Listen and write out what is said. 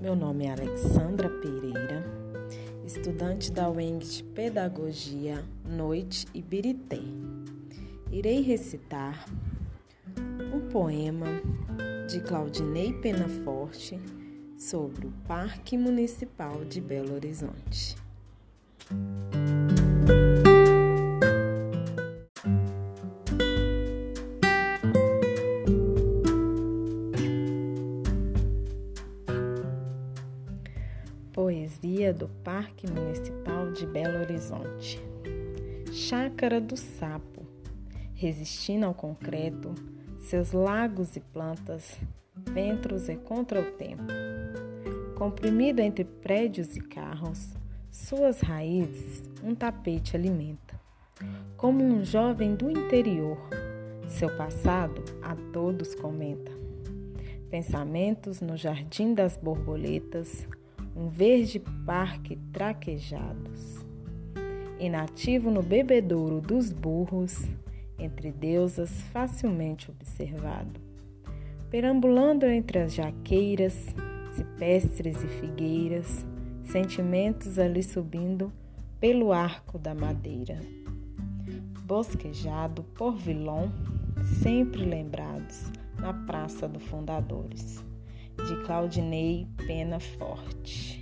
Meu nome é Alexandra Pereira, estudante da UENG de Pedagogia Noite Ibirité. Irei recitar um poema de Claudinei Penaforte sobre o Parque Municipal de Belo Horizonte. Poesia do Parque Municipal de Belo Horizonte. Chácara do Sapo, resistindo ao concreto, seus lagos e plantas, ventros e contra o tempo. Comprimido entre prédios e carros, suas raízes um tapete alimenta. Como um jovem do interior, seu passado a todos comenta. Pensamentos no jardim das borboletas, um verde parque traquejados. Inativo no bebedouro dos burros, entre deusas facilmente observado. Perambulando entre as jaqueiras, cipestres e figueiras, sentimentos ali subindo pelo arco da madeira. Bosquejado por vilão, sempre lembrados na Praça do Fundadores de Claudinei Pena Forte.